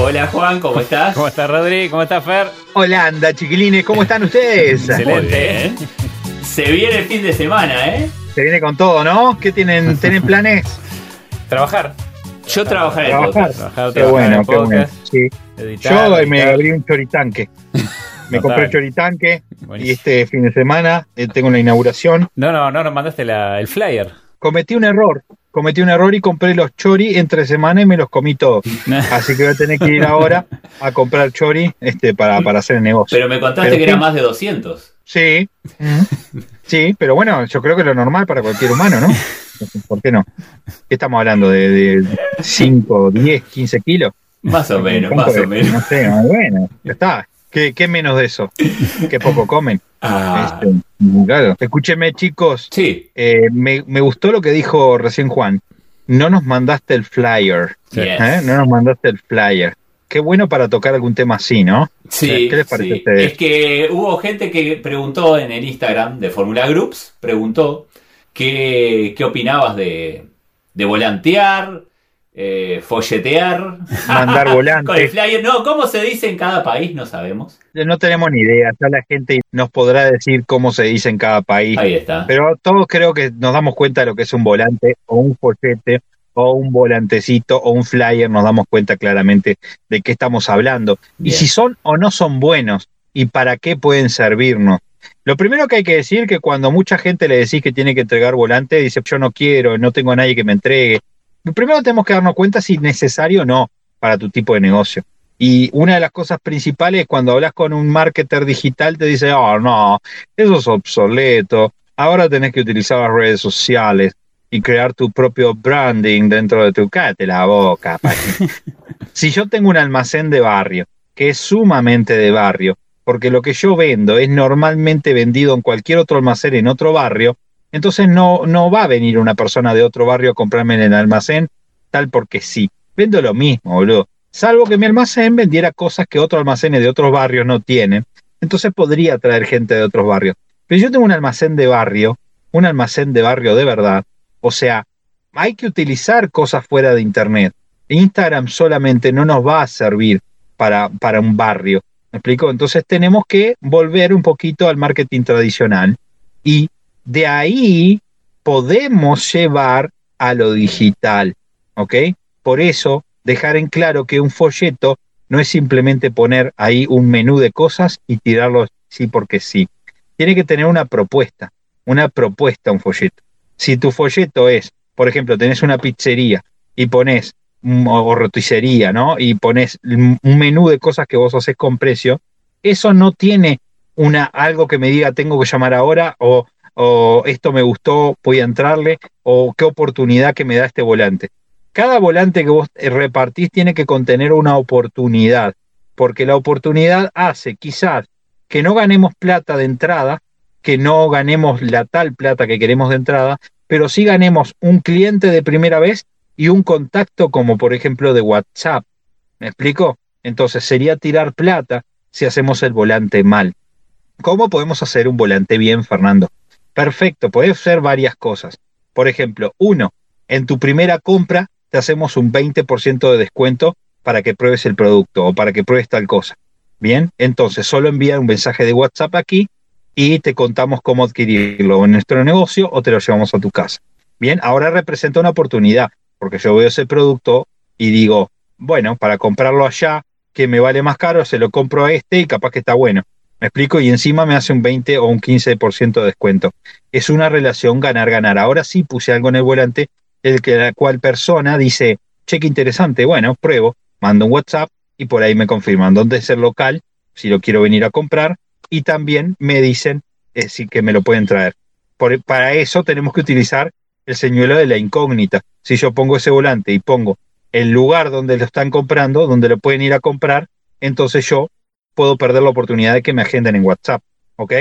Hola Juan, ¿cómo estás? ¿Cómo estás Rodri? ¿Cómo estás Fer? Hola, anda chiquilines, ¿cómo están ustedes? Excelente, ¿eh? Se viene el fin de semana, ¿eh? Se viene con todo, ¿no? ¿Qué tienen, tienen planes? Trabajar. Yo trabajaré trabajar. Trabajar, Qué trabajar bueno, en qué bueno. Sí. editar, Yo me abrí un choritanque. Me Total. compré el choritanque y Buenísimo. este fin de semana eh, tengo una inauguración. No, no, no nos mandaste la- el flyer. Cometí un error. Cometí un error y compré los chori entre semana y me los comí todos. Así que voy a tener que ir ahora a comprar chori este, para, para hacer el negocio. Pero me contaste Pero que era más de 200. Sí. Sí, pero bueno, yo creo que lo normal para cualquier humano, ¿no? ¿Por qué no? ¿Qué estamos hablando? ¿De, de 5, 10, 15 kilos? Más o menos, ¿Cuánto más o es? menos. No sé, bueno, ya está. ¿Qué, qué menos de eso? Que poco comen. Ah, Este, claro. Escúcheme, chicos. sí, eh, me, me gustó lo que dijo recién Juan. No nos mandaste el flyer. yes. ¿eh? No nos mandaste el flyer. Qué bueno para tocar algún tema así, ¿no? Sí, ¿Qué les parece sí. a ustedes? Es que hubo gente que preguntó en el Instagram de Formula Groups, preguntó qué, qué opinabas de, de volantear, eh, folletear, Mandar con el volantes. flyer. No, ¿cómo se dice en cada país? No sabemos. No tenemos ni idea. Ya la gente nos podrá decir cómo se dice en cada país. Ahí está. Pero todos creo que nos damos cuenta de lo que es un volante o un follete o un volantecito o un flyer, nos damos cuenta claramente de qué estamos hablando y si son o no son buenos y para qué pueden servirnos. Lo primero que hay que decir que cuando mucha gente le decís que tiene que entregar volante, dice yo no quiero, no tengo a nadie que me entregue. Primero tenemos que darnos cuenta si es necesario o no para tu tipo de negocio. Y una de las cosas principales es cuando hablas con un marketer digital, te dice, oh, no, eso es obsoleto. Ahora tenés que utilizar las redes sociales y crear tu propio branding dentro de tu... Cállate la boca. si yo tengo un almacén de barrio, que es sumamente de barrio, porque lo que yo vendo es normalmente vendido en cualquier otro almacén en otro barrio, entonces no, no va a venir una persona de otro barrio a comprarme en el almacén tal porque sí. Vendo lo mismo, boludo. Salvo que mi almacén vendiera cosas que otros almacenes de otros barrios no tienen. Entonces podría traer gente de otros barrios. Pero yo tengo un almacén de barrio, un almacén de barrio de verdad. O sea, hay que utilizar cosas fuera de Internet. Instagram solamente no nos va a servir para, para un barrio. ¿Me explico? Entonces tenemos que volver un poquito al marketing tradicional y de ahí podemos llevar a lo digital. ¿Ok? Por eso, dejar en claro que un folleto no es simplemente poner ahí un menú de cosas y tirarlo sí porque sí. Tiene que tener una propuesta, una propuesta un folleto. Si tu folleto es, por ejemplo, tenés una pizzería y pones o roticería, ¿no? Y pones un menú de cosas que vos haces con precio, eso no tiene una algo que me diga tengo que llamar ahora o, o esto me gustó, voy a entrarle o qué oportunidad que me da este volante. Cada volante que vos eh, repartís tiene que contener una oportunidad, porque la oportunidad hace quizás que no ganemos plata de entrada, que no ganemos la tal plata que queremos de entrada, pero sí ganemos un cliente de primera vez y un contacto como por ejemplo de WhatsApp. ¿Me explico? Entonces sería tirar plata si hacemos el volante mal. ¿Cómo podemos hacer un volante bien, Fernando? Perfecto, puedes hacer varias cosas. Por ejemplo, uno, en tu primera compra te hacemos un 20% de descuento para que pruebes el producto o para que pruebes tal cosa. Bien, entonces solo envía un mensaje de WhatsApp aquí y te contamos cómo adquirirlo en nuestro negocio o te lo llevamos a tu casa. Bien, ahora representa una oportunidad porque yo veo ese producto y digo, bueno, para comprarlo allá, que me vale más caro, se lo compro a este y capaz que está bueno. ¿Me explico? Y encima me hace un 20 o un 15% de descuento. Es una relación ganar-ganar. Ahora sí puse algo en el volante, el que la cual persona dice, che, qué interesante, bueno, pruebo, mando un WhatsApp y por ahí me confirman dónde es el local, si lo quiero venir a comprar, y también me dicen eh, si que me lo pueden traer. Por- para eso tenemos que utilizar el señuelo de la incógnita. Si yo pongo ese volante y pongo el lugar donde lo están comprando, donde lo pueden ir a comprar, entonces yo puedo perder la oportunidad de que me agenden en WhatsApp, ¿ok?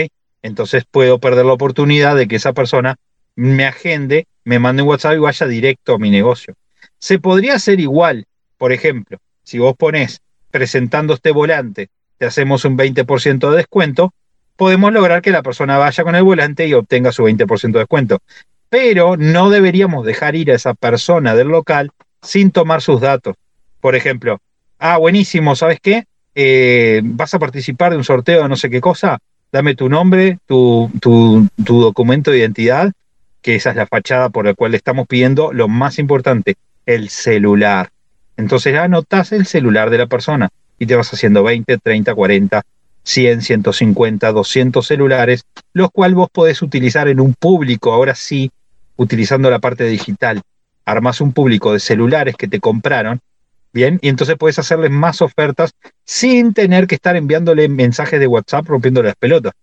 Entonces puedo perder la oportunidad de que esa persona me agende, me mande un WhatsApp y vaya directo a mi negocio. Se podría hacer igual, por ejemplo, si vos pones presentando este volante, te hacemos un 20% de descuento, podemos lograr que la persona vaya con el volante y obtenga su 20% de descuento. Pero no deberíamos dejar ir a esa persona del local sin tomar sus datos. Por ejemplo, ah, buenísimo, ¿sabes qué? Eh, vas a participar de un sorteo de no sé qué cosa, dame tu nombre, tu, tu, documento de identidad, que esa es la fachada por la cual le estamos pidiendo lo más importante, el celular. Entonces ya anotas el celular de la persona y te vas haciendo 20, 30, 40, 100, 150, 200 celulares, los cuales vos podés utilizar en un público, ahora sí, utilizando la parte digital. Armas un público de celulares que te compraron, bien, y entonces puedes hacerles más ofertas sin tener que estar enviándole mensajes de WhatsApp rompiéndole las pelotas.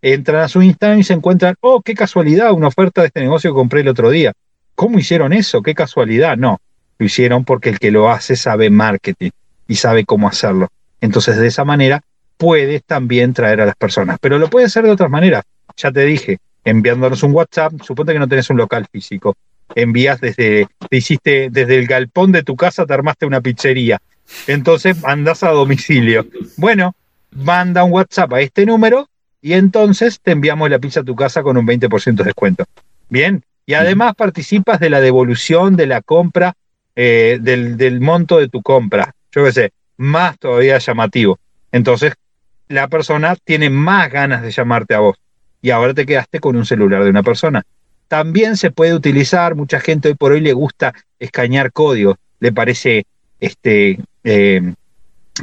Entran a su Instagram y se encuentran, oh, qué casualidad, una oferta de este negocio que compré el otro día. ¿Cómo hicieron eso? ¿Qué casualidad? No, lo hicieron porque el que lo hace sabe marketing y sabe cómo hacerlo. Entonces, de esa manera, puedes también traer a las personas. Pero lo puedes hacer de otras maneras. Ya te dije, enviándonos un WhatsApp, suponte que no tenés un local físico. Envías desde, te hiciste desde el galpón de tu casa, te armaste una pizzería. Entonces mandas a domicilio. Bueno, manda un WhatsApp a este número y entonces te enviamos la pizza a tu casa con un 20% de descuento. Bien, y además participas de la devolución de la compra, eh, del, del monto de tu compra. Yo qué sé, más todavía llamativo. Entonces, la persona tiene más ganas de llamarte a vos. Y ahora te quedaste con un celular de una persona. También se puede utilizar, mucha gente hoy por hoy le gusta escanear códigos, le parece este, eh,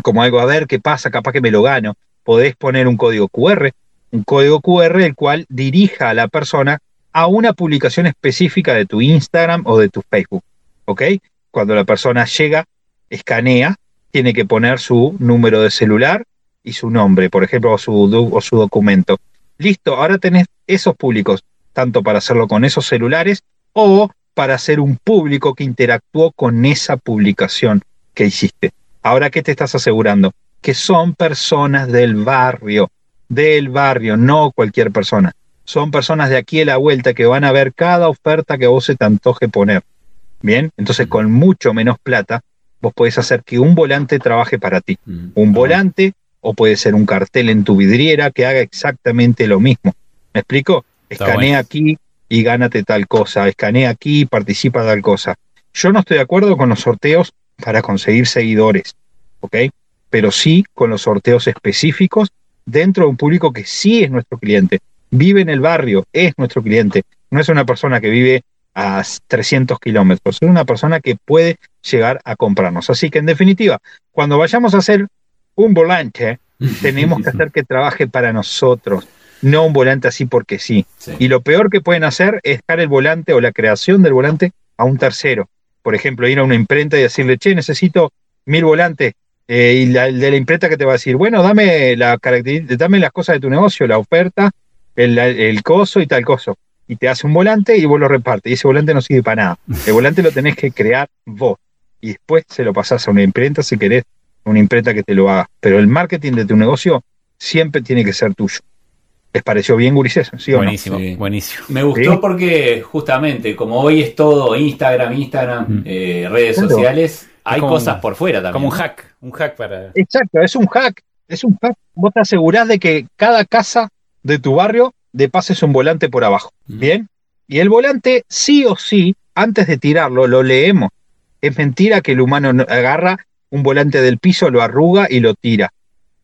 como algo, a ver qué pasa, capaz que me lo gano. Podés poner un código QR, un código QR el cual dirija a la persona a una publicación específica de tu Instagram o de tu Facebook. ¿Ok? Cuando la persona llega, escanea, tiene que poner su número de celular y su nombre, por ejemplo, su, o su documento. Listo, ahora tenés esos públicos, tanto para hacerlo con esos celulares o para hacer un público que interactuó con esa publicación que hiciste. Ahora, ¿qué te estás asegurando? Que son personas del barrio, del barrio, no cualquier persona. Son personas de aquí a la vuelta que van a ver cada oferta que vos se te antoje poner. Bien, entonces con mucho menos plata, vos podés hacer que un volante trabaje para ti. Mm. Un volante o puede ser un cartel en tu vidriera que haga exactamente lo mismo. ¿Me explico? Escanea aquí y gánate tal cosa, escanea aquí y participa tal cosa. Yo no estoy de acuerdo con los sorteos para conseguir seguidores, ¿ok? Pero sí con los sorteos específicos dentro de un público que sí es nuestro cliente, vive en el barrio, es nuestro cliente, no es una persona que vive a 300 kilómetros, es una persona que puede llegar a comprarnos. Así que en definitiva, cuando vayamos a hacer un volante, tenemos que hacer que trabaje para nosotros, no un volante así porque sí. Sí. Y lo peor que pueden hacer es dejar el volante o la creación del volante a un tercero. Por ejemplo, ir a una imprenta y decirle, che, necesito mil volantes. Eh, y la, el de la imprenta que te va a decir, bueno, dame, la dame las cosas de tu negocio, la oferta, el, el coso y tal coso. Y te hace un volante y vos lo repartes. Y ese volante no sirve para nada. El volante lo tenés que crear vos. Y después se lo pasás a una imprenta si querés, una imprenta que te lo haga. Pero el marketing de tu negocio siempre tiene que ser tuyo. ¿Les pareció bien, Gurises? ¿Sí o no? buenísimo, Sí. buenísimo. Me gustó Sí. porque justamente como hoy es todo Instagram, Instagram, Mm. eh, redes sociales, hay como cosas por fuera también. Como un hack, un hack para... Exacto, es un hack, es un hack. Vos te asegurás de que cada casa de tu barrio de pases un volante por abajo, Mm. ¿bien? Y el volante, sí o sí, antes de tirarlo, lo leemos. Es mentira que el humano no- agarra un volante del piso, lo arruga y lo tira.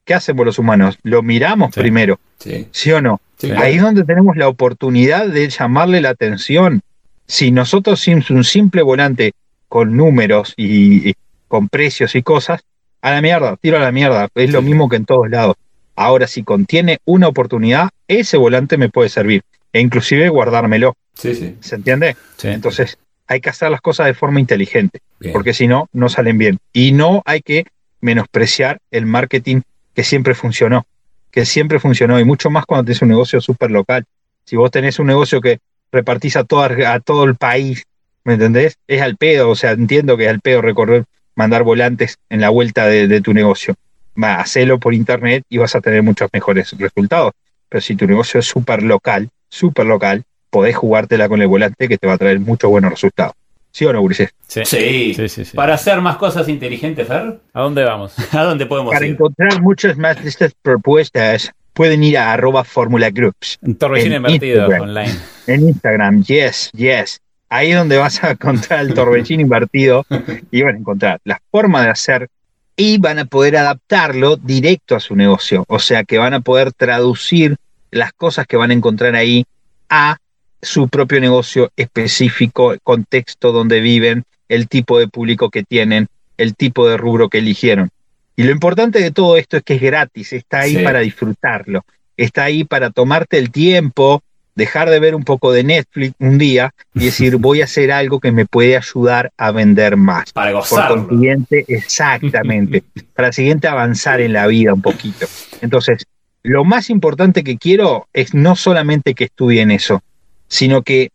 ¿Qué hacemos los humanos? Lo miramos Sí. primero, Sí, ¿sí o no? sí, Ahí es donde tenemos la oportunidad de llamarle la atención. Si nosotros un simple volante con números y, y con precios y cosas, a la mierda, tiro a la mierda. Es lo mismo que en todos lados. Ahora, si contiene una oportunidad, ese volante me puede servir. E inclusive guardármelo. sí, sí. ¿Se entiende? Sí. Entonces, hay que hacer las cosas de forma inteligente, Bien. porque si no, no salen bien. Y no hay que menospreciar el marketing que siempre funcionó, que siempre funcionó, y mucho más cuando tenés un negocio súper local. Si vos tenés un negocio que repartís a, a todo el país, ¿me entendés? Es al pedo, o sea, entiendo que es al pedo recorrer, mandar volantes en la vuelta de, de tu negocio. va, hacelo por internet y vas a tener muchos mejores resultados. Pero si tu negocio es súper local, súper local, podés jugártela con el volante que te va a traer muchos buenos resultados. ¿Sí o no, Ulises? Sí. Sí. Sí, sí, sí. Para hacer más cosas inteligentes, Fer, ¿A dónde vamos? ¿a dónde podemos Para ir? encontrar muchas más de estas propuestas, pueden ir a arroba Formula Groups. Un torbellino En invertido Instagram. online. En Instagram, yes, yes. Ahí es donde vas a encontrar el torbellino invertido y van a encontrar la forma de hacer y van a poder adaptarlo directo a su negocio. O sea que van a poder traducir las cosas que van a encontrar ahí a su propio negocio específico, el contexto donde viven, el tipo de público que tienen, el tipo de rubro que eligieron. Y lo importante de todo esto es que es gratis, está ahí Sí. para disfrutarlo, está ahí para tomarte el tiempo, dejar de ver un poco de Netflix un día y decir voy a hacer algo que me puede ayudar a vender más. Para Por gozarlo. consiguiente, exactamente, para siguiente avanzar en la vida un poquito. Entonces, lo más importante que quiero es no solamente que estudien eso, sino que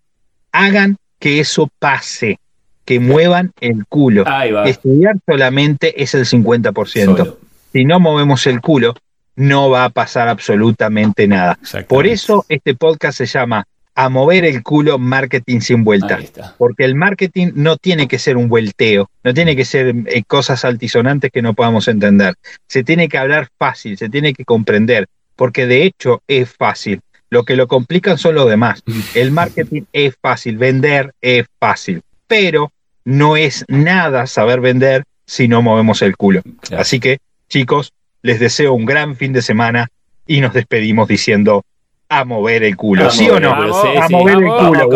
hagan que eso pase, que muevan el culo. Ahí va. Estudiar solamente es el 50%. Solo. Si no movemos el culo, no va a pasar absolutamente nada. Por eso este podcast se llama A mover el culo marketing sin vuelta. Porque el marketing no tiene que ser un vuelteo, no tiene que ser eh, cosas altisonantes que no podamos entender. Se tiene que hablar fácil, se tiene que comprender, porque de hecho es fácil. Lo que lo complican son los demás. El marketing es fácil, vender es fácil, pero no es nada saber vender si no movemos el culo. Claro. Así que, chicos, les deseo un gran fin de semana y nos despedimos diciendo a mover el culo. ¿Sí o no? a mover el culo,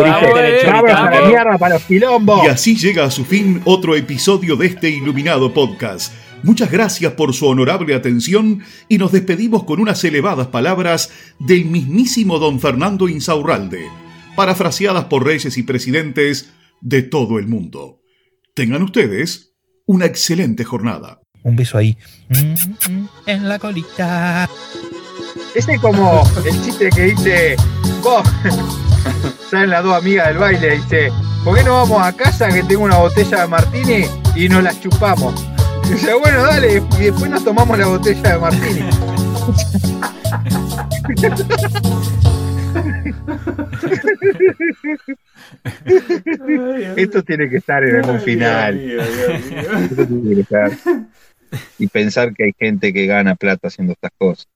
para los quilombos. Y así llega a su fin otro episodio de este iluminado podcast. Muchas gracias por su honorable atención y nos despedimos con unas elevadas palabras del mismísimo don Fernando Insaurralde, parafraseadas por reyes y presidentes de todo el mundo. Tengan ustedes una excelente jornada. Un beso ahí. Mm, mm, En la colita. Ese es como el chiste que dice, vos, salen las dos amigas del baile, dice, ¿por qué no vamos a casa que tengo una botella de martini y nos la chupamos? Y dice, bueno, dale, y después nos tomamos la botella de martini. Esto tiene que estar en algún final. Esto tiene que estar. Y pensar que hay gente que gana plata haciendo estas cosas.